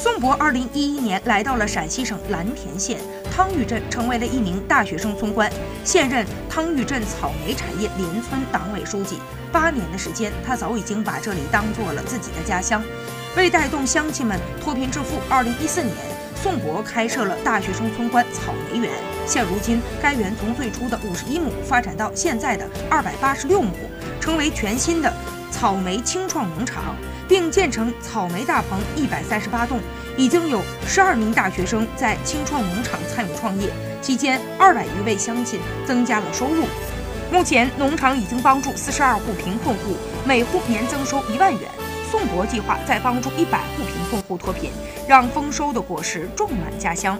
宋博2011年来到了陕西省蓝田县汤峪镇，成为了一名大学生村官，现任汤峪镇草莓产业联村党委书记。八年的时间，他早已经把这里当做了自己的家乡。为带动乡亲们脱贫致富，2014年，宋博开设了大学生村官草莓园。现如今，该园从最初的51亩发展到现在的286亩，成为全新的草莓青创农场。并建成草莓大棚一百三十八栋，已经有十二名大学生在青创农场参与创业，期间二百余位乡亲增加了收入。目前，农场已经帮助四十二户贫困户，每户年增收一万元。宋博计划再帮助一百户贫困户脱贫，让丰收的果实种满家乡。